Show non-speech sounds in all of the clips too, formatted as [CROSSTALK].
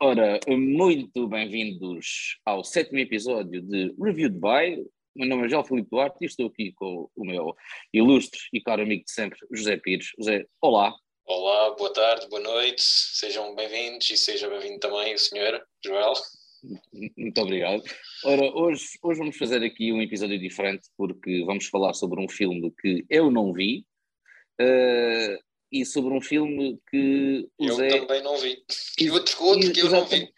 Ora, muito bem-vindos ao sétimo episódio de Review Dubai. Meu nome é João Filipe Duarte e estou aqui com o meu ilustre e caro amigo de sempre, José Pires. José, olá. Olá, boa tarde, boa noite, sejam bem-vindos e seja bem-vindo também o senhor Joel. Muito obrigado. Ora, hoje, hoje vamos fazer aqui um episódio diferente porque vamos falar sobre um filme que eu não vi. Uh, e sobre um filme que o eu Zé... também não vi. E outro, outro que eu não vi.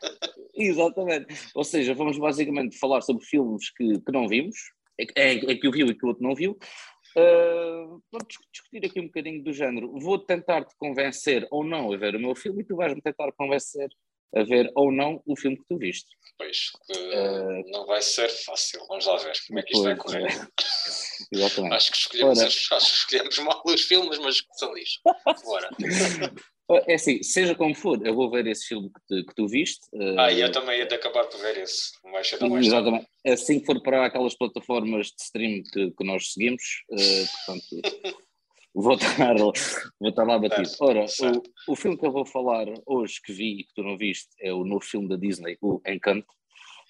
Exatamente. Ou seja, vamos basicamente falar sobre filmes que, que não vimos, é, é, é que eu vi e que o outro não viu. Uh, vamos discutir aqui um bocadinho do género. Vou tentar te convencer ou não a ver o meu filme e tu vais-me tentar convencer a ver ou não o filme que tu viste. Pois, uh, não vai ser fácil. Vamos lá ver como é que isto vai correr. É. [LAUGHS] Exatamente. Acho que, escolhemos, acho [LAUGHS] que escolhemos mal os filmes, mas são lixo. Bora. [LAUGHS] É assim, seja como for, eu vou ver esse filme que, te, que tu viste. Ah, e eu também ia de acabar por ver esse, mais cedo mais Exatamente. Assim que for para aquelas plataformas de stream que, que nós seguimos, uh, portanto, vou estar, vou estar lá batido. Ora. O, o filme que eu vou falar hoje, que vi e que tu não viste, é o novo filme da Disney, o Encanto.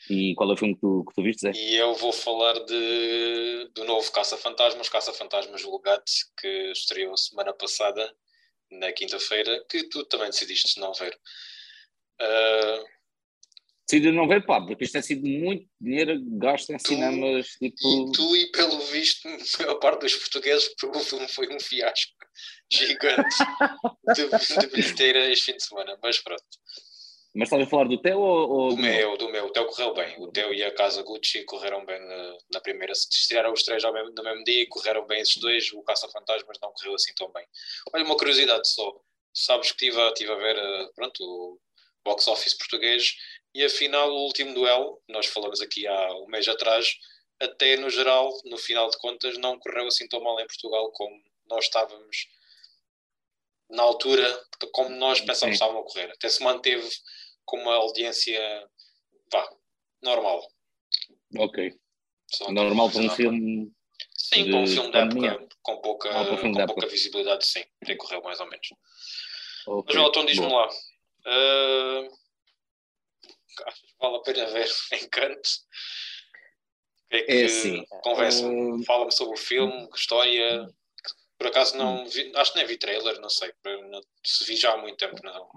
E qual é o filme que tu, que tu viste, Zé? E eu vou falar de, do novo Caça-Fantasmas, Caça-Fantasmas Vulgate, que estreou semana passada, na quinta-feira, que tu também decidiste não ver. Uh, Decidi não ver, pá, porque isto tem sido muito dinheiro gasto em tu, cinemas. Tipo... E tu, e pelo visto, a parte dos portugueses, porque o filme foi um fiasco gigante de, de bilheteira este fim de semana, mas pronto. Mas estás a falar do teu ou, ou do, do meu? Do meu, o teu correu bem. O teu e a Casa Gucci correram bem na, na primeira. Se estrearam os três ao mesmo, no mesmo dia e correram bem esses dois, o Caça-Fantasmas não correu assim tão bem. Olha, uma curiosidade só. Sabes que estive a, estive a ver eh, pronto, o box office português e afinal o último duelo, nós falamos aqui há um mês atrás, até no geral, no final de contas, não correu assim tão mal em Portugal como nós estávamos na altura, como nós pensávamos que estavam a correr. Até se manteve com uma audiência vá, normal. Ok. Só normal para um filme. Sim, para um filme da época com pouca, ah, com pouca visibilidade, sim. Até correu mais ou menos. Okay. Mas, então diz-me lá. Uh, vale a pena ver [LAUGHS] Encanto? É, é que é assim, conversa, uh... fala-me sobre o filme, história. Por acaso não vi, acho que nem vi trailer, não sei, não, se vi já há muito tempo, não.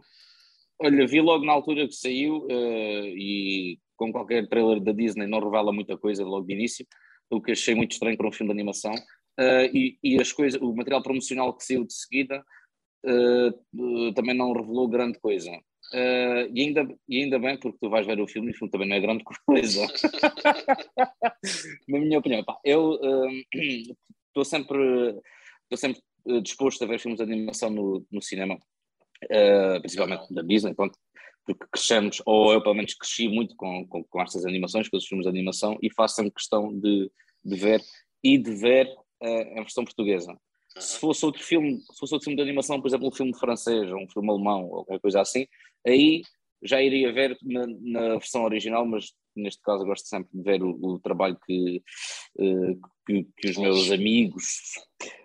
Olha, vi logo na altura que saiu uh, e com qualquer trailer da Disney não revela muita coisa logo de início, o que achei muito estranho para um filme de animação. Uh, e, e, as coisas, o material promocional que saiu de seguida uh, também não revelou grande coisa. Uh, e, ainda, e ainda bem, porque tu vais ver o filme e o filme também não é grande coisa. [LAUGHS] Na minha opinião, pá, eu estou uh, sempre, estou sempre disposto a ver filmes de animação no, no cinema, uh, principalmente da Disney, pronto, porque crescemos, ou eu pelo menos cresci muito com, com, com estas animações, com os filmes de animação, e faço sempre questão de, de ver e de ver a versão portuguesa. Se fosse outro filme, se fosse outro filme de animação, por exemplo, um filme francês ou um filme alemão ou alguma coisa assim, aí já iria ver na, na, versão original, mas neste caso gosto sempre de ver o, o trabalho que, uh, que, que, os meus amigos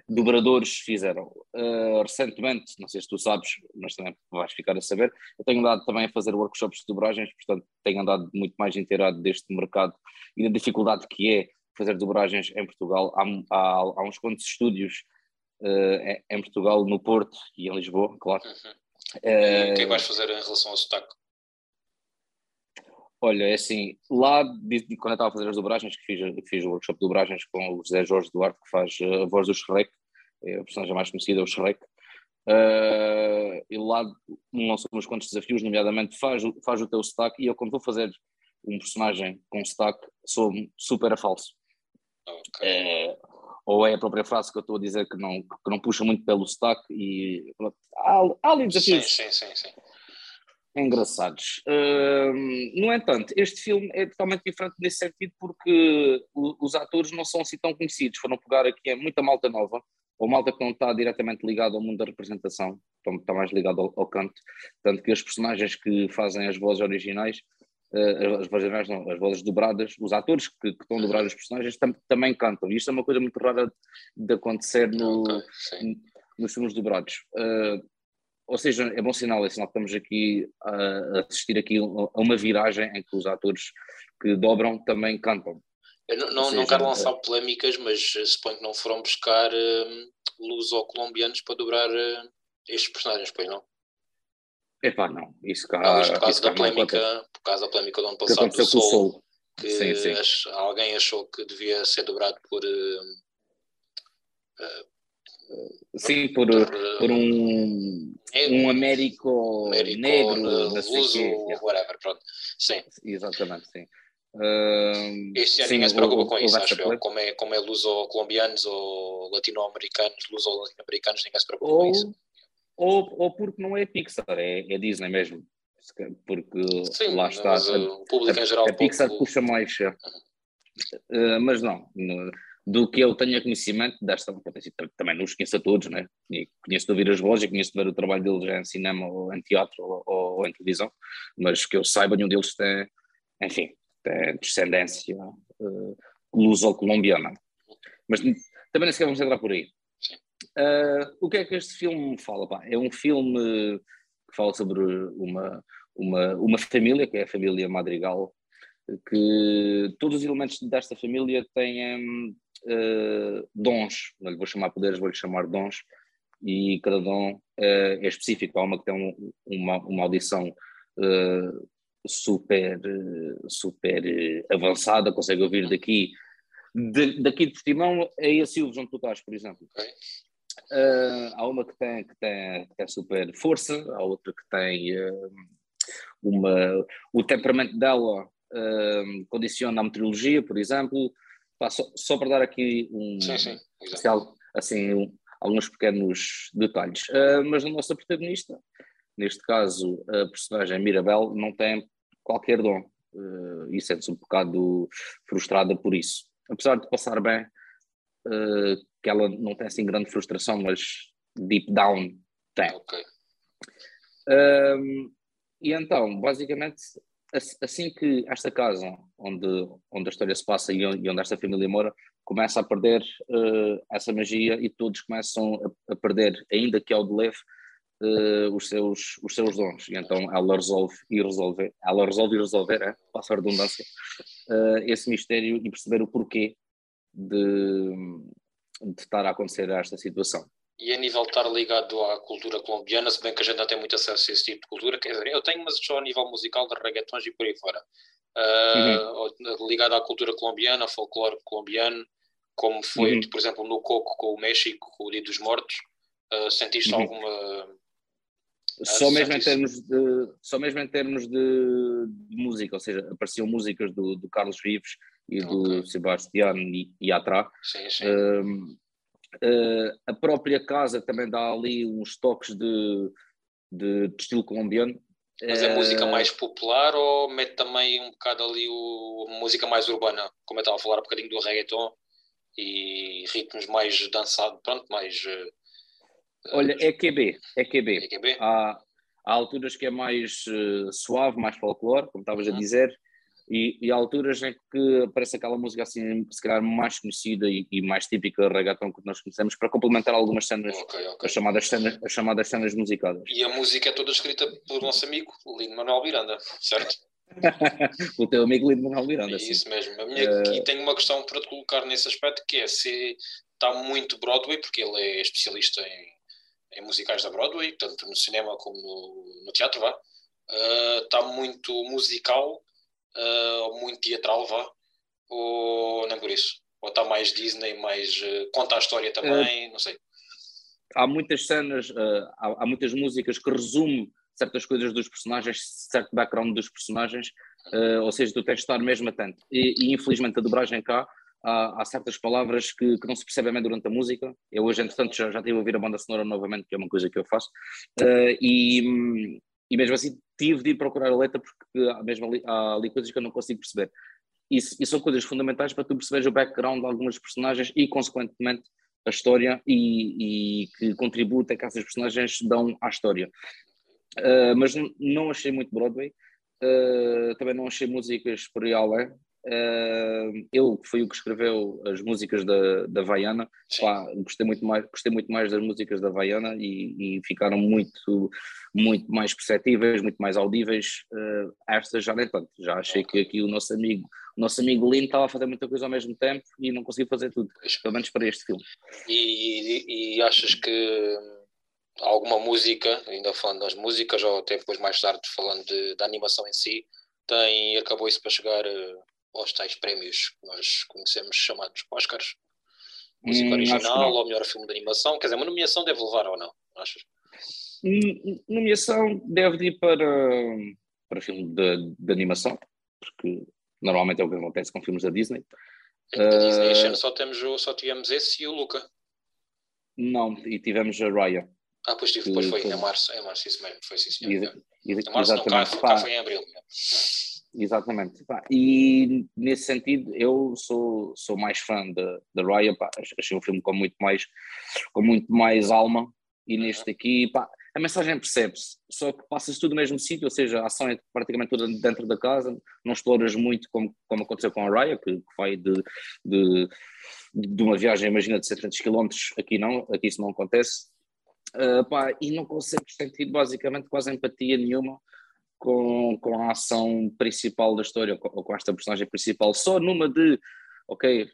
dobradores fizeram. Uh, recentemente, não sei se tu sabes, mas também vais ficar a saber, eu tenho andado também a fazer workshops de dobragens, portanto tenho andado muito mais inteirado deste mercado e da dificuldade que é fazer dobragens em Portugal. Há, há, há uns quantos estúdios uh, em Portugal, no Porto e em Lisboa, claro. Uhum. Uh, o que é que vais fazer em relação ao sotaque? Olha, é assim, lá quando eu estava a fazer as dobragens, que fiz, que fiz o workshop de dobragens com o José Jorge Duarte, que faz a voz do Shrek, é a personagem mais conhecida, é o Shrek, uh, e lá lançou uns quantos desafios, nomeadamente faz, faz o teu sotaque, e eu quando vou fazer um personagem com sotaque, sou super a falso. Okay. Ou é a própria frase que eu estou a dizer que não, que não puxa muito pelo sotaque e há, há ali desafios sim, sim, sim, engraçados. Uh, no entanto, este filme é totalmente diferente nesse sentido porque os atores não são assim tão conhecidos, foram pegar aqui é muita malta nova, ou malta que não está diretamente ligada ao mundo da representação, está mais ligado ao, ao canto, tanto que os personagens que fazem as vozes originais uh, as vozes não, as vozes dobradas, os atores que, que estão a dobrar os personagens tam, também cantam. E isto é uma coisa muito rara de acontecer no, okay, nos filmes dobrados. Uh, ou seja, é bom sinal, é sinal que estamos aqui a assistir aqui a uma viragem em que os atores que dobram também cantam. Eu não, não, seja, não quero lançar é... polémicas, mas suponho que não foram buscar uh, luso-colombianos para dobrar uh, estes personagens, pois não? Epá, não. Isso cá, não, isto por causa da polémica, por causa da polémica do ano passado do Sol, Sol, que sim, sim. Alguém achou que devia ser dobrado por uh, Sim, por, por, por um, negro, um Américo, Américo negro, luso, whatever, pronto. Sim. Exatamente, sim. Uh, este ano ninguém se preocupa com isso, acho eu. Como é, como é luso-colombianos ou latino-americanos, luso-latino-americanos, ninguém se preocupa ou, com isso. Ou, ou porque não é Pixar, é, é Disney mesmo. Porque Sim, lá está. O público a, em geral. A Pixar pouco... puxa mais. Uh, mas não, do que eu tenha conhecimento desta também não os conheço a todos, né? conheço de ouvir as vozes, conheço de ver o trabalho deles em cinema ou em teatro ou, ou, ou em televisão, mas que eu saiba, nenhum deles tem, enfim, tem descendência uh, luso-colombiana. Mas também nem sequer vamos entrar por aí. Uh, o que é que este filme fala? Pá? É um filme que fala sobre uma, uma, uma família, que é a família Madrigal, que todos os elementos desta família têm uh, dons, não lhe vou chamar poderes, vou-lhe chamar dons, e cada dom uh, é específico. Há uma que tem um, uma, uma audição uh, super, super avançada, consegue ouvir daqui, de, daqui de Portimão a esse onde tu estás, por exemplo. Uh, há uma que tem, que, tem, que tem super força, há outra que tem uh, uma. O temperamento dela uh, condiciona a meteorologia, por exemplo. Pá, só, só, para dar aqui um, sim, sim, assim, um, alguns pequenos detalhes. Mas a nossa protagonista, neste caso a personagem Mirabel, não tem qualquer dom e sente-se um bocado frustrada por isso. Apesar de passar bem, uh, que ela não tem assim grande frustração, mas deep down tem. Okay. e então, basicamente, assim que esta casa onde, onde a história se passa e onde, esta família mora começa a perder uh, essa magia e todos começam a, a, perder, ainda que ao de leve, uh, os, seus, os seus dons. E então ela resolve e resolver, ela resolve e resolver, é, passa a redundância, uh, esse mistério e perceber o porquê de, de estar a acontecer esta situação e a nível de estar ligado à cultura colombiana, se bem que a gente não tem muito acesso a esse tipo de cultura, quer dizer, eu tenho, mas só a nível musical de reggaetons e por aí fora. Uh, uhum. Ligado à cultura colombiana, ao folclore colombiano, como foi, uhum. por exemplo, no Coco com o México, com o Dia dos Mortos, uh, sentiste uhum. alguma. Só mesmo, em termos de, só mesmo em termos de, de música, ou seja, apareciam músicas do, do Carlos Vives e do okay. Sebastián Yatra. Sim, sim. Uh, a própria casa também dá ali uns toques de, de, de estilo colombiano. Mas é música eh, mais popular ou mete também um bocado ali o, música mais urbana? Como eu estava a falar um bocadinho do reggaeton e ritmos mais dançados, pronto, mais. Uh, Olha, é QB, é QB. É QB? Há, há alturas que é mais uh, suave, mais folclore, como estavas uhum. a dizer, e, e há alturas em que aparece aquela música assim, se calhar mais conhecida e, e mais típica reggaeton que nós conhecemos, para complementar algumas cenas, okay, okay. As, chamadas cenas as chamadas cenas musicadas. E a música é toda escrita pelo nosso amigo Lino Manuel Miranda, certo? [LAUGHS] o teu amigo Lino Manuel Miranda, é sim. Isso mesmo. Minha, uh... E tenho uma questão para te colocar nesse aspecto, que é se está muito Broadway, porque ele é especialista em, em musicais da Broadway, tanto no cinema como no, no teatro, vá. Uh, está muito musical uh, muito teatral, vá, ou nem por isso? Ou está mais Disney, mais uh, conta a história também, uh, não sei. Há muitas cenas, há, há, muitas músicas que resumem certas coisas dos personagens, certo background dos personagens, ou seja, tu tens de estar mesmo atento. E, e infelizmente a dobragem cá, há, há, certas palavras que, que, não se percebem bem durante a música. Eu hoje, entretanto, já, já tive a ouvir a banda sonora novamente, que é uma coisa que eu faço, uh, e, e mesmo assim tive de ir procurar a letra porque há, mesmo ali, há ali coisas que eu não consigo perceber. Isso, isso são coisas fundamentais para tu perceberes o background de algumas personagens e, consequentemente, a história e, e que contributo que essas personagens dão à história. Uh, mas não achei muito Broadway, uh, também não achei músicas por aí além, Uh, ele foi o que escreveu as músicas da, da Vaiana. Pá, gostei, muito mais, gostei muito mais das músicas da Vaiana e, e ficaram muito, muito mais perceptíveis, muito mais audíveis. Uh, estas já nem tanto. Já achei que aqui o nosso amigo, o nosso amigo Lino estava a fazer muita coisa ao mesmo tempo e não conseguiu fazer tudo, pelo menos para este filme. E, e, e achas que alguma música, ainda falando das músicas, ou até depois mais tarde falando de, da animação em si, tem, acabou isso para chegar uh, aos tais prémios que nós conhecemos chamados Oscars? Música hum, original ou melhor filme de animação? Quer dizer, uma nomeação deve levar ou não? Achas? Hum, nomeação deve ir para, para filme de, de animação, porque normalmente é o que acontece com filmes da Disney. Da uh, Disney este ano só, temos, só tivemos esse e o Luca. Não, e tivemos a Raya. Ah, pois, tive, depois foi, em março, em março, isso mesmo, foi sim, senhor. Em março não, cá, cá foi em abril. Exatamente. E nesse sentido, eu sou, sou mais fã da Raya, pá, achei um filme com muito mais, com muito mais alma. E uhum. neste aqui, pá, a mensagem percebe-se, só que passa-se tudo no mesmo sítio, ou seja, a ação é praticamente toda dentro da casa, não exploras muito como, como aconteceu com a Raya, que, que vai de, de, de, uma viagem, imagina, de 700 km, aqui não, aqui isso não acontece, uh, pá, e não consegues sentir basicamente quase empatia nenhuma com, com a ação principal da história, ou com esta personagem principal, só numa de, ok,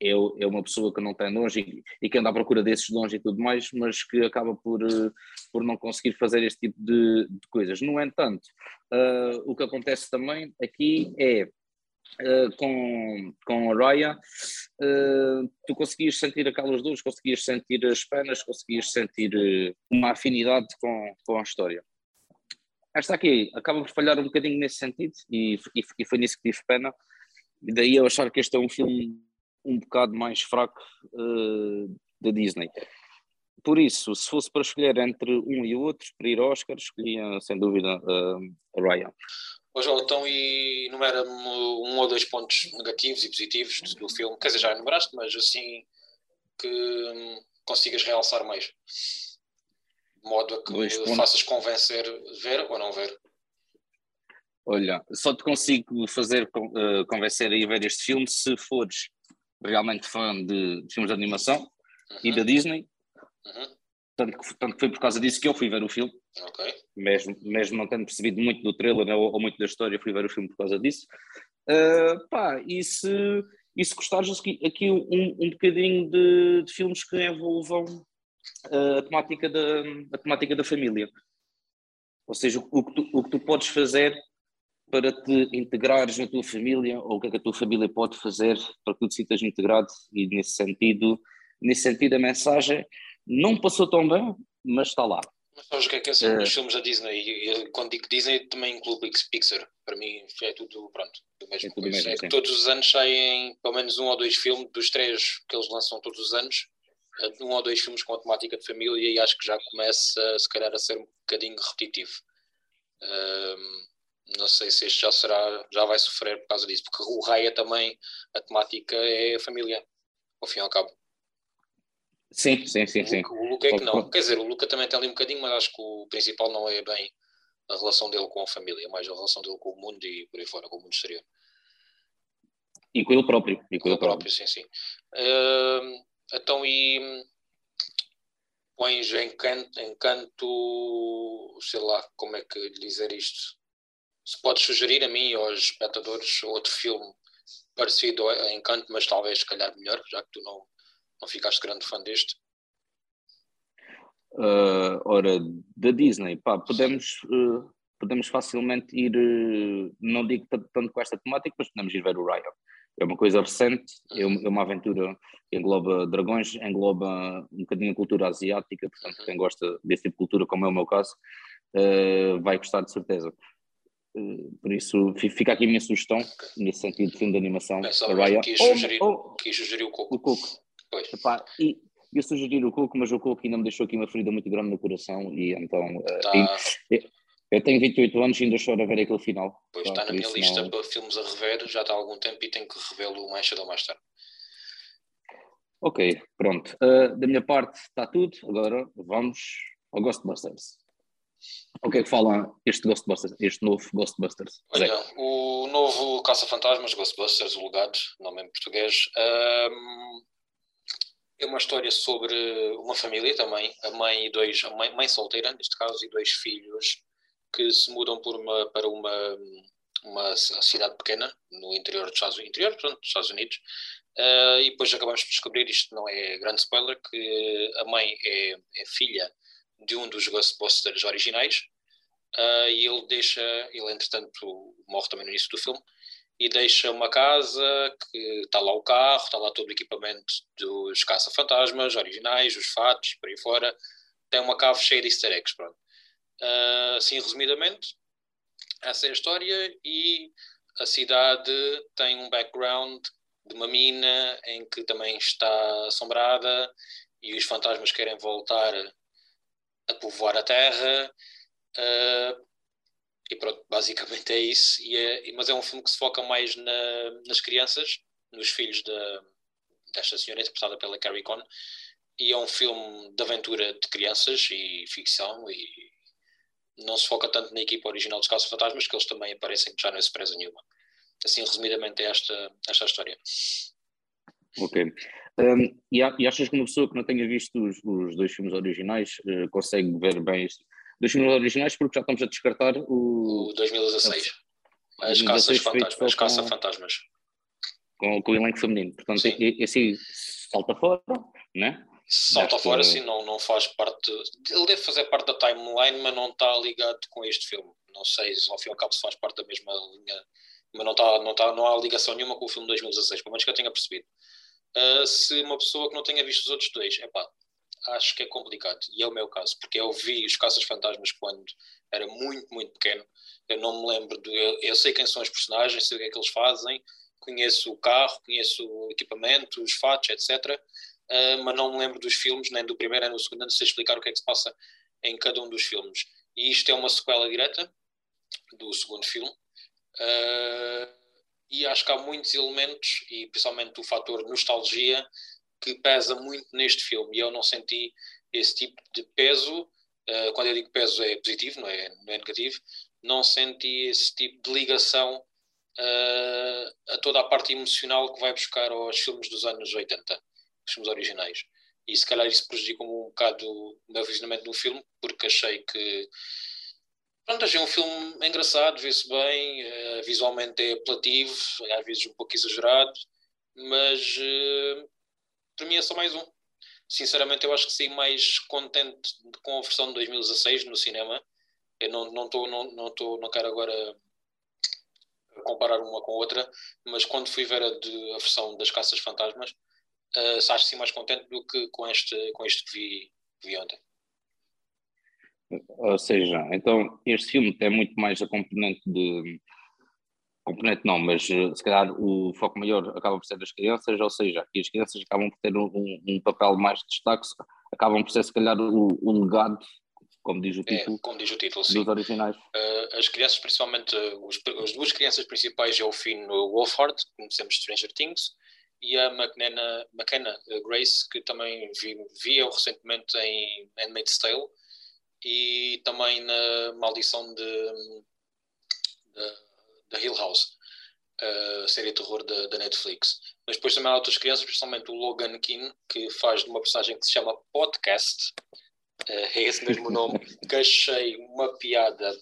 eu é uma pessoa que não tem dons e, e, que anda à procura desses dons e tudo mais, mas que acaba por, eh, por não conseguir fazer este tipo de, de coisas. No entanto, uh, o que acontece também aqui é Uh, com, com a Raya, uh, tu conseguias sentir aquelas dores, conseguias sentir as penas, conseguias sentir uma afinidade com, com a história esta aqui acaba por falhar um bocadinho nesse sentido e, e, e, foi nisso que tive pena. E daí eu achar que este é um filme um bocado mais fraco uh, da Disney. Por isso, se fosse para escolher entre um e outro, para ir ao Oscar, escolhia sem dúvida uh, a Ryan. João, então e enumera-me um ou dois pontos negativos e positivos do filme, quer dizer, já enumeraste, mas assim que hum, consigas realçar mais de modo a que faças convencer ver ou não ver? Olha, só te consigo fazer uh, convencer a ir ver este filme se fores realmente fã de, de filmes de animação uhum. e da Disney. Uhum. Tanto, que, tanto que foi por causa disso que eu fui ver o filme. Okay. Mesmo, mesmo não tendo percebido muito do trailer né, ou, ou, muito da história, fui ver o filme por causa disso. Uh, pá, e se, e se gostares aqui, aqui um, um bocadinho de, de filmes que envolvam a temática da, a temática da família. Ou seja, o que, tu, o que tu podes fazer para te integrares na tua família, ou o que é que a tua família pode fazer para que tu te sintas integrado, e nesse sentido, nesse sentido a mensagem não passou tão bem, mas está lá. Mas sabes o que é que é sempre uh, os filmes da Disney? E quando digo Disney também incluo Pixar. Para mim é tudo, pronto, do mesmo. É, tudo mesmo, é todos os anos saem pelo menos um ou dois filmes, dos três que eles lançam todos os anos, um ou dois filmes com a temática de família e acho que já começa se calhar a ser um bocadinho repetitivo. Um, não sei se este já será, já vai sofrer por causa disso, porque o Raya também, a temática é familiar, ao fim e ao cabo. Sim, sim, sim. sim. O Luca é que não. Quer dizer, o Luca também tem ali um bocadinho, mas acho que o principal não é bem a relação dele com a família, é mais a relação dele com o mundo e por aí fora, com o mundo exterior. E com ele próprio. E com, com ele próprio, próprio, sim, sim. Uh, então, e pões encanto, encanto, sei lá, como é que lhe dizer isto? Se podes sugerir a mim ou aos espectadores outro filme parecido a Encanto, mas talvez se calhar melhor, já que tu não, não ficaste grande fã deste. Uh, ora, da Disney, pá, podemos, uh, podemos facilmente ir, uh, não digo tanto com esta temática, mas podemos ir ver o Ryan é uma coisa recente, é uma aventura que engloba dragões, engloba um bocadinho a cultura asiática, portanto, quem gosta desse tipo de cultura, como é o meu caso, uh, vai gostar de certeza. Uh, por isso, fica aqui a minha sugestão, nesse sentido de filme de animação. Pensava Raya. Quis, sugerir, ou, quis sugerir o Coco. O Coco. Pois. Epá, e, eu sugeri o Coco, mas o Coco ainda me deixou aqui uma ferida muito grande no coração e então... Uh, tá. e, eu tenho 28 anos e ainda choro a ver aquele final. Pois está na minha lista não... para filmes a rever, já está há algum tempo e tenho que revê-lo mais cedo ou mais tarde. Ok, pronto. Uh, da minha parte está tudo. Agora vamos ao Ghostbusters. O que é que fala este Ghostbusters, este novo Ghostbusters? Olha, o novo Caça-Fantasmas, Ghostbusters, o legado, nome em português, um, é uma história sobre uma família também, a mãe e dois, a mãe, mãe solteira, neste caso, e dois filhos que se mudam uma, para uma, uma cidade pequena no interior dos Estados, interior, pronto, dos Estados Unidos. Uh, e depois acabamos por descobrir, isto não é grande spoiler, que a mãe é, é filha de um dos Ghostbusters originais uh, e ele deixa, ele entretanto morre também no início do filme, e deixa uma casa que está lá o carro, está lá todo o equipamento dos caça-fantasmas originais, os fatos, por aí fora. Tem uma cave cheia de easter eggs, pronto. Uh, assim, resumidamente, essa é a história e a cidade tem um background de uma mina em que também está assombrada e os fantasmas querem voltar a povoar a terra. Uh, e pronto, basicamente é isso. É, mas é um filme que se foca mais na, nas crianças, nos filhos desta senhora, interpretada pela Carrie Conn. E é um filme de aventura de crianças e ficção. E não se foca tanto na equipa original dos Casos Fantasmas, que eles também aparecem, que já não é surpresa nenhuma. Assim, resumidamente, é esta, esta história. Ok. Um, e, achas que uma pessoa que não tenha visto os, os dois filmes originais uh, consegue ver bem isto? Dois filmes originais, porque já estamos a descartar o. O 2016. As Caças Fantasmas. As Caça Fantasmas. Com, com o elenco feminino. Portanto, esse salta fora, né? Salta Deve fora, sim, não, não faz parte. Ele deve fazer parte da timeline, mas não está ligado com este filme. Não sei se ao fim e ao cabo se faz parte da mesma linha, mas não, está, não, está, não há ligação nenhuma com o filme de 2016, pelo menos que eu tenha percebido. Uh, se uma pessoa que não tenha visto os outros dois, é pá, acho que é complicado, e é o meu caso, porque eu vi os Caças Fantasmas quando era muito, muito pequeno. Eu não me lembro, do, eu, eu, sei quem são os personagens, sei o que é que eles fazem, conheço o carro, conheço o equipamento, os fatos, etc. Uh, mas não me lembro dos filmes, nem do primeiro nem do segundo, não sei explicar o que é que se passa em cada um dos filmes. E isto é uma sequela direta do segundo filme. Uh, e acho que há muitos elementos, e principalmente o fator nostalgia, que pesa muito neste filme e eu não senti esse tipo de peso. Uh, quando eu digo peso é positivo, não é, não é negativo. Não senti esse tipo de ligação uh, a toda a parte emocional que vai buscar aos filmes dos anos 80, os filmes originais. E se calhar isso prejudicou um bocado o meu visionamento do filme, porque achei que Pronto, achei um filme engraçado, vê-se bem, uh, visualmente é apelativo, às vezes um pouco exagerado, mas uh, para mim é só mais um. Sinceramente, eu acho que saí mais contente com a versão de 2016 no cinema. Eu não, não, tô, não, não, tô, não quero agora comparar uma com a outra, mas quando fui ver a, de, a versão das Caças Fantasmas, uh, acho sim mais contente do que com este, com este que vi, vi ontem. Ou seja, então este filme tem muito mais a componente de componente não, mas eh, se calhar o foco maior acaba por ser das crianças, ou seja, e as crianças acabam por ter um, um papel mais de destaque, acabam por ser se calhar o, o legado, como diz o é, título, é, como diz o título dos sim. originais. Uh, as crianças, principalmente, os, as duas crianças principais é o Finn Wolfhard, que conhecemos Stranger Things, e a McKenna, McKenna Grace, que também vi, vi recentemente em Handmaid's Tale, e também na Maldição de, da Hill House, a série de terror da, da, Netflix. Mas depois também há outras crianças, principalmente o Logan Keane, que faz de uma personagem que se chama Podcast, uh, é esse mesmo nome, [LAUGHS] que achei uma piada,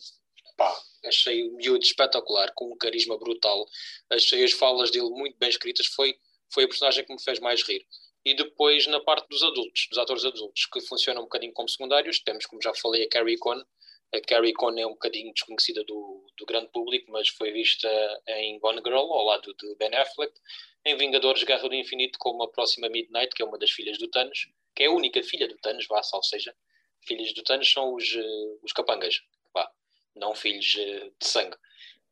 pá, achei o miúdo espetacular, com um carisma brutal, achei as falas dele muito bem escritas, foi, foi a personagem que me fez mais rir. E depois na parte dos adultos, dos atores adultos, que funcionam um bocadinho como secundários, temos, como já falei, a Carrie Conn, a Carrie Conn é um bocadinho desconhecida do, do grande público, mas foi vista em Gone Girl, ao lado de Ben Affleck, em Vingadores Guerra do Infinito, como a próxima Midnight, que é uma das filhas do Thanos, que é a única filha do Thanos, vá, ou seja, filhas do Thanos são os, uh, os capangas, vá, não filhos uh, de sangue.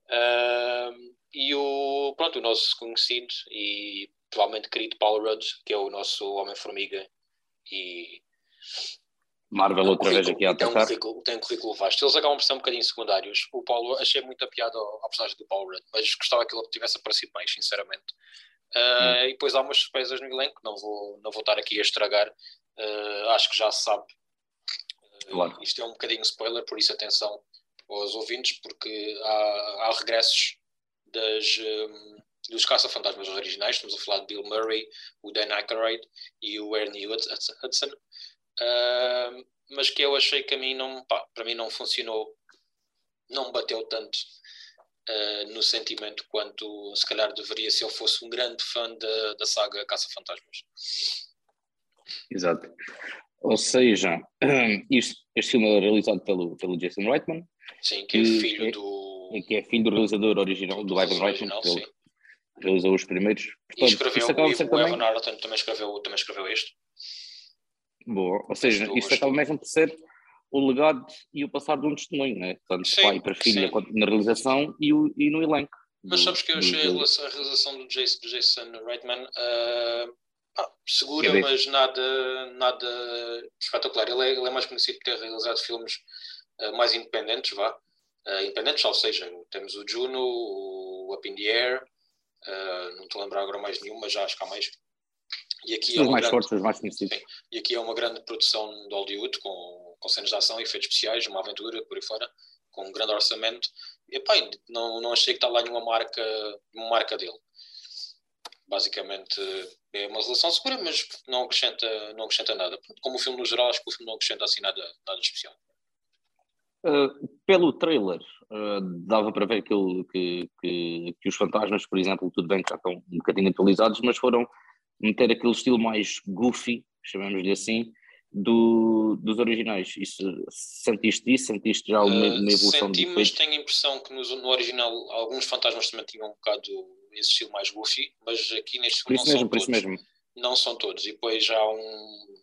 Uh, e o, pronto, o nosso conhecido e provavelmente querido Paul Rudd, que é o nosso Homem-Formiga e Marvel outra vez aqui a. Tem um, currículo, tem um currículo vasto. Eles acabam por ser um bocadinho secundários. O Paulo, achei muita piada ao, personagem do Paul Rudd, mas gostava que ele tivesse aparecido mais, sinceramente. Uh, hum. E depois há umas surpresas no elenco, não vou, não vou estar aqui a estragar. Uh, acho que já se sabe Claro. Isto é um bocadinho spoiler, por isso atenção aos ouvintes, porque há, há regressos das, um, dos caça-fantasmas originais. Estamos a falar de Bill Murray, o Dan Aykroyd e o Ernie Hudson. Uh, mas que eu achei que a mim não, pá, para mim não funcionou, não bateu tanto uh, no sentimento quanto se calhar deveria se eu fosse um grande fã da, da saga Caça-Fantasmas. Exato. Ou seja, [CLEARS THROAT] isto, este filme é realizado pelo, pelo Jason Reitman. Sim, que, é filho é, do. Que é filho do realizador original, do, do Ivan Reitman, que ele realizou os primeiros. Portanto, e escreveu, o, o também... Evan Arlington também escreveu, também escreveu este. Boa, ou seja, isto acaba mesmo por ser o legado e o passar de um testemunho, né? Tanto sim, pai para filha na realização e, o, e no elenco. Mas sabes que eu achei do... a realização do Jason, do Jason Reitman uh, ah, segura, mas nada, nada espetacular. Ele é, ele é, mais conhecido por ter realizado filmes uh, mais independentes, vá. Uh, independentes, ou seja, temos o Juno, o Up in the Air, não estou a lembrar agora mais nenhum, mas já acho que há mais. E aqui é os mais grande, fortes, os mais conhecidos. Sim, e aqui é uma grande produção de Hollywood, com, com cenas de ação, efeitos especiais, uma aventura por aí fora, com um grande orçamento. E pá, não, não achei que está lá nenhuma marca, nenhuma marca dele. Basicamente é uma relação segura, mas não acrescenta, não acrescenta nada. Como o filme no geral, acho que o filme não acrescenta assim nada, nada especial. Uh, pelo trailer, uh, dava para ver que, que, que, que, os fantasmas, por exemplo, tudo bem que já estão um bocadinho atualizados, mas foram meter aquele estilo mais goofy, chamamos-lhe assim, do, dos originais. Isso, sentiste isso? Sentiste já uma, uma evolução? Uh, senti, mas tenho a impressão que no, no, original alguns fantasmas também tinham um bocado esse estilo mais goofy, mas aqui neste filme não mesmo, são todos. Não são todos. E depois há um...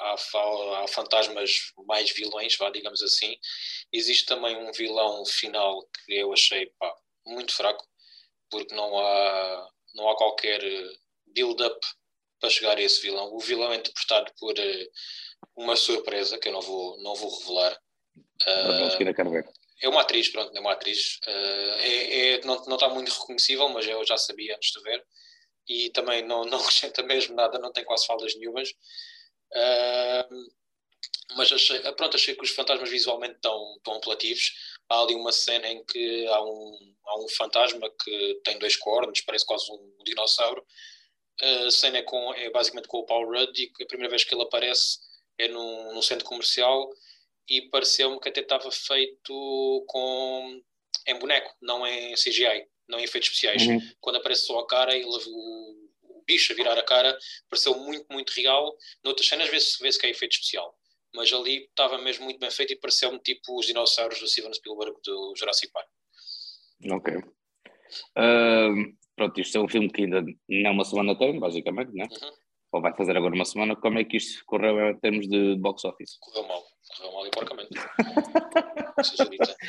Há, há, fantasmas mais vilões, vá, digamos assim. Existe também um vilão final que eu achei pá, muito fraco, porque não há, não há qualquer build-up para chegar a esse vilão. O vilão é interpretado por uh, uma surpresa que eu não vou, não vou revelar. Uh, é uma atriz, pronto, é uma atriz. Uh, é, é, não, não está muito reconhecível, mas eu já sabia antes de ver. E também não, [LAUGHS] não acrescenta mesmo nada, não tem quase faldas nenhumas. Uh, mas achei, pronto, achei que os fantasmas visualmente estão, estão apelativos. Há ali uma cena em que há um, há um fantasma que tem dois cornos, parece quase um dinossauro, a cena é, com, é basicamente com o Paul Rudd e a primeira vez que ele aparece é num, num centro comercial e pareceu-me que até estava feito com em boneco, não em CGI, não em efeitos especiais. Uhum. Quando aparece só a cara e o, o, bicho a virar a cara, pareceu muito, muito real. Noutras cenas vê-se vê que é efeito especial, mas ali estava mesmo muito bem feito e pareceu-me tipo os dinossauros do Steven Spielberg do Jurassic Park. Ok. Uh, pronto, isto é um filme que ainda não uma semana tem, basicamente, né? Uhum. Ou vai fazer agora uma semana. Como é que isto correu em termos de box office? Correu mal, correu mal e porcamente. [LAUGHS]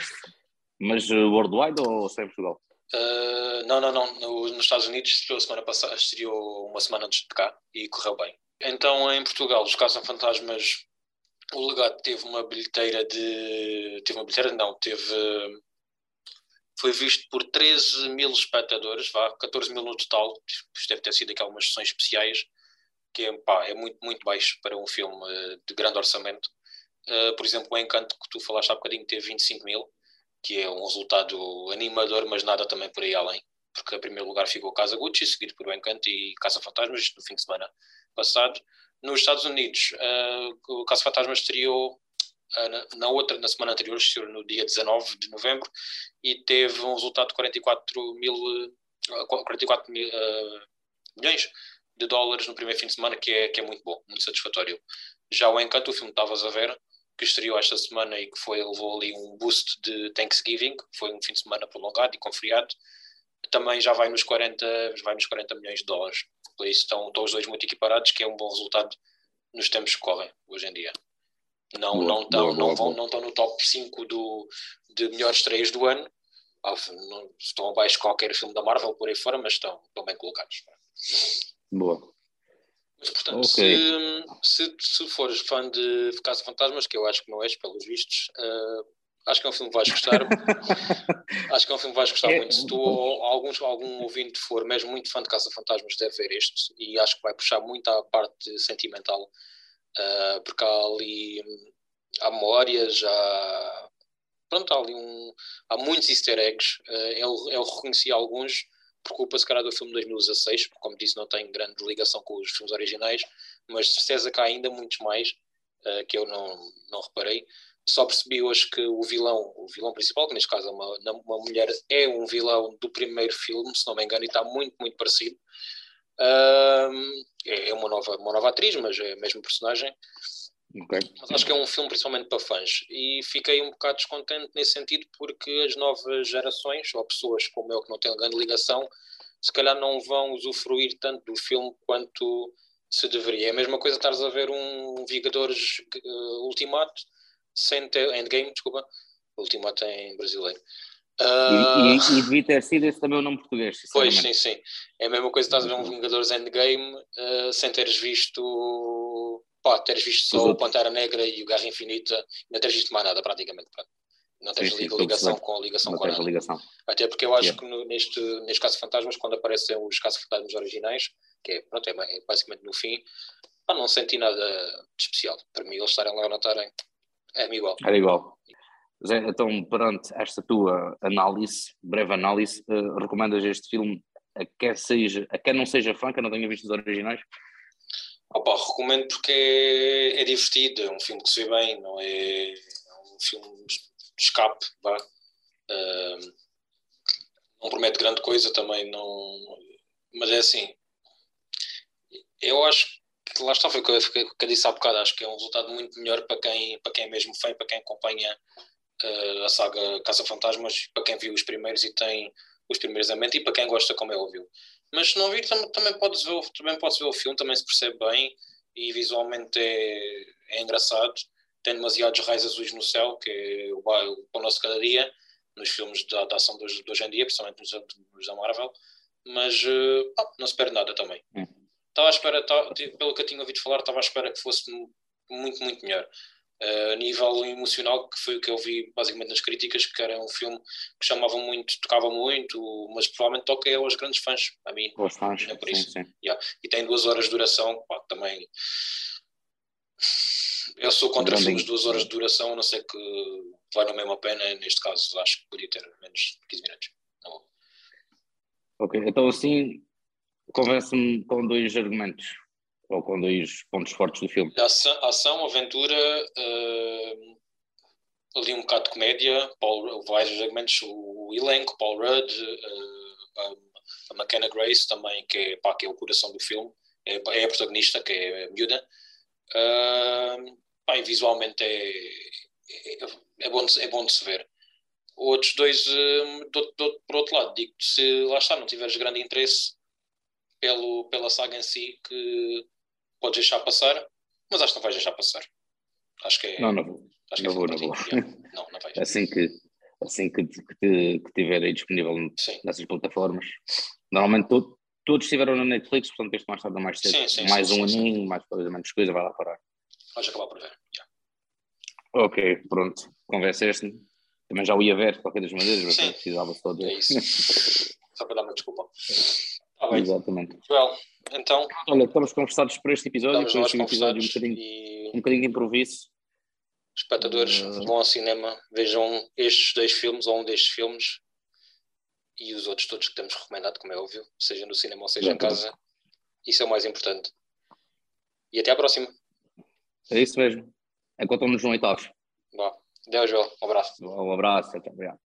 Mas uh, worldwide ou só em Portugal? Uh, não, não, não. No, nos Estados Unidos estreou semana passada, estreou uma semana antes de cá e correu bem. Então, em Portugal, os Caçam Fantasmas, o legado teve uma bilheteira de. Teve uma bilheteira, não, teve foi visto por 13 mil espectadores, vá, 14 mil no total, isto deve ter sido aquelas sessões especiais, que é, pá, é muito, muito baixo para um filme eh, de grande orçamento. Uh, por exemplo, o Encanto, que tu falaste há bocadinho, teve 25 mil, que é um resultado animador, mas nada também por aí além, porque em primeiro lugar ficou Casa Gucci, seguido por o Encanto e Casa Fantasmas, no fim de semana passado. Nos Estados Unidos, uh, o Casa Fantasmas estreou ah, na, outra, na semana anterior, no dia 19 de novembro, e teve um resultado de 44 mil, 44 ah, mil, uh, milhões de dólares no primeiro fim de semana, que é, que é muito bom, muito satisfatório. Já o Encanto, o filme que estavas a ver, que estreou esta semana e que foi, levou ali um boost de Thanksgiving, foi um fim de semana prolongado e com feriado, também já vai nos 40, vai nos 40 milhões de dólares. Por isso estão, estão os dois muito equiparados, que é um bom resultado nos tempos que correm hoje em dia. Não, boa, não, estão, boa, não, vão, não estão no top 5 do, de melhores estreias do ano. Não, estão abaixo de qualquer filme da Marvel por aí fora, mas estão, estão bem colocados. Boa. Mas, portanto, okay. se, se, se fores fã de Caça Fantasmas, que eu acho que não és, pelos vistos, uh, acho que é um filme que vais gostar. [LAUGHS] acho que é um filme que vais gostar é, muito. Se tu ou alguns, algum ouvinte for mesmo muito fã de Caça Fantasmas, deve ver este. E acho que vai puxar muito à parte sentimental uh, porque há ali há memórias, há. Pronto, há ali um. Há muitos easter eggs. Uh, eu, eu reconheci alguns por culpa, se calhar, do filme de 2016, porque, como disse, não tem grande ligação com os filmes originais, mas que há ainda muitos mais uh, que eu não, não reparei. Só percebi hoje que o vilão, o vilão principal, que neste caso é uma, uma mulher, é um vilão do primeiro filme, se não me engano, e está muito, muito parecido. Uh, é uma nova, uma nova atriz, mas é a mesma personagem. Okay. Mas acho que é um filme principalmente para fãs. E fiquei um bocado descontente nesse sentido, porque as novas gerações, ou pessoas como eu que não têm grande ligação, se calhar não vão usufruir tanto do filme quanto se deveria. É a mesma coisa estares a ver um Vingadores uh, Ultimato sem ter Endgame, desculpa, Ultimato em brasileiro. Uh... E, e, ah, e, devia ter sido esse também o nome português. [LAUGHS] Pois, sim, sim. É a mesma coisa estás a ver um Vingadores Endgame uh, sem teres visto. Pá, teres visto só o Pantera Negra e o Guerra Infinita, não teres visto mais nada praticamente. Não tens sim, sim, ligação com a ligação não com a nada. Ligação. Até porque eu acho yeah. que no, neste, neste caso Fantasmas, quando aparecem os casos fantasmas originais, que é, pronto, é, é basicamente no fim, pá, não senti nada de especial. Para mim, eles estarem lá ou não estarem, é igual. Era igual. Zé, então, perante esta tua análise, breve análise, uh, recomendas este filme a quem, seja, a quem não seja fã, que não tenha visto os originais? Opa, recomendo porque é, é, divertido, é um filme que se vê bem, não é, é um filme de escape, vá. Uh, não promete grande coisa também, não, mas é assim, eu acho que lá está, foi o que, eu, que disse há bocado, acho que é um resultado muito melhor para quem, para quem é mesmo fã, para quem acompanha uh, a saga Caça Fantasmas, para quem viu os primeiros e tem os primeiros a mente e para quem gosta, como é óbvio. Mas se não vir, tam também podes ver, também podes ver o filme, também se percebe bem e visualmente é, é engraçado. Tem demasiados raios azuis no céu, que é o, o pão nosso cada dia, nos filmes da, da ação de hoje, de hoje em dia, principalmente nos, nos da Marvel. Mas uh, não se perde nada também. Hum. Estava à espera, estava, pelo que eu tinha ouvido falar, estava à espera que fosse muito, muito melhor. Uh, a nível emocional, que foi o que eu vi basicamente nas críticas, que era um filme que chamava muito, tocava muito, mas provavelmente toca é aos grandes fãs, a mim. Aos fãs, é por isso. Sim, sim. Yeah. E tem duas horas de duração, pá, também. Eu sou contra Grande filmes de duas horas de duração, a não sei que vai na mesma pena, neste caso acho que podia ter menos 15 minutos. Não. Ok, então assim, convence-me com dois argumentos, ou com dois pontos fortes do filme. Ação, ação aventura, uh, ali um bocado de comédia, Paul, vários argumentos, o, elenco, Paul Rudd, uh, a, a McKenna Grace também, que é, pá, que é o coração do filme, é, é a protagonista, que é a miúda. Uh, pá, e visualmente é, é, é, bom de, é bom de se ver outros dois, do, do, por outro lado, digo se lá está, não tiveres grande interesse pelo, pela saga em si que podes deixar passar, mas acho que não vais deixar passar. Acho que é. Não, não vou. Acho não, é vou, não, vou. não, não vais. Assim que, assim que, que, que tiver aí disponível sim. nessas plataformas. Normalmente todo, todos estiveram na Netflix, portanto este mais tarde ou mais cedo. Sim, sim, mais um aninho, mais coisa, menos coisa, vai lá parar. Vais acabar por ver. Yeah. Ok, pronto. Convenceste-me. Também já o ia ver, de qualquer das maneiras, mas precisava só de. É isso. [LAUGHS] só para dar uma desculpa. Bem. Exatamente. Joel, então. Olha, estamos conversados para este episódio. Foi um episódio um bocadinho, e... um bocadinho de improviso. Espectadores, uh... vão ao cinema, vejam estes dois filmes ou um destes filmes e os outros todos que temos recomendado, como é óbvio, seja no cinema ou seja em casa. Isso é o mais importante. E até à próxima. É isso mesmo. Encontramos-nos no oitavo. Bom, Deus, Joel. Um abraço. Um abraço. Até obrigado.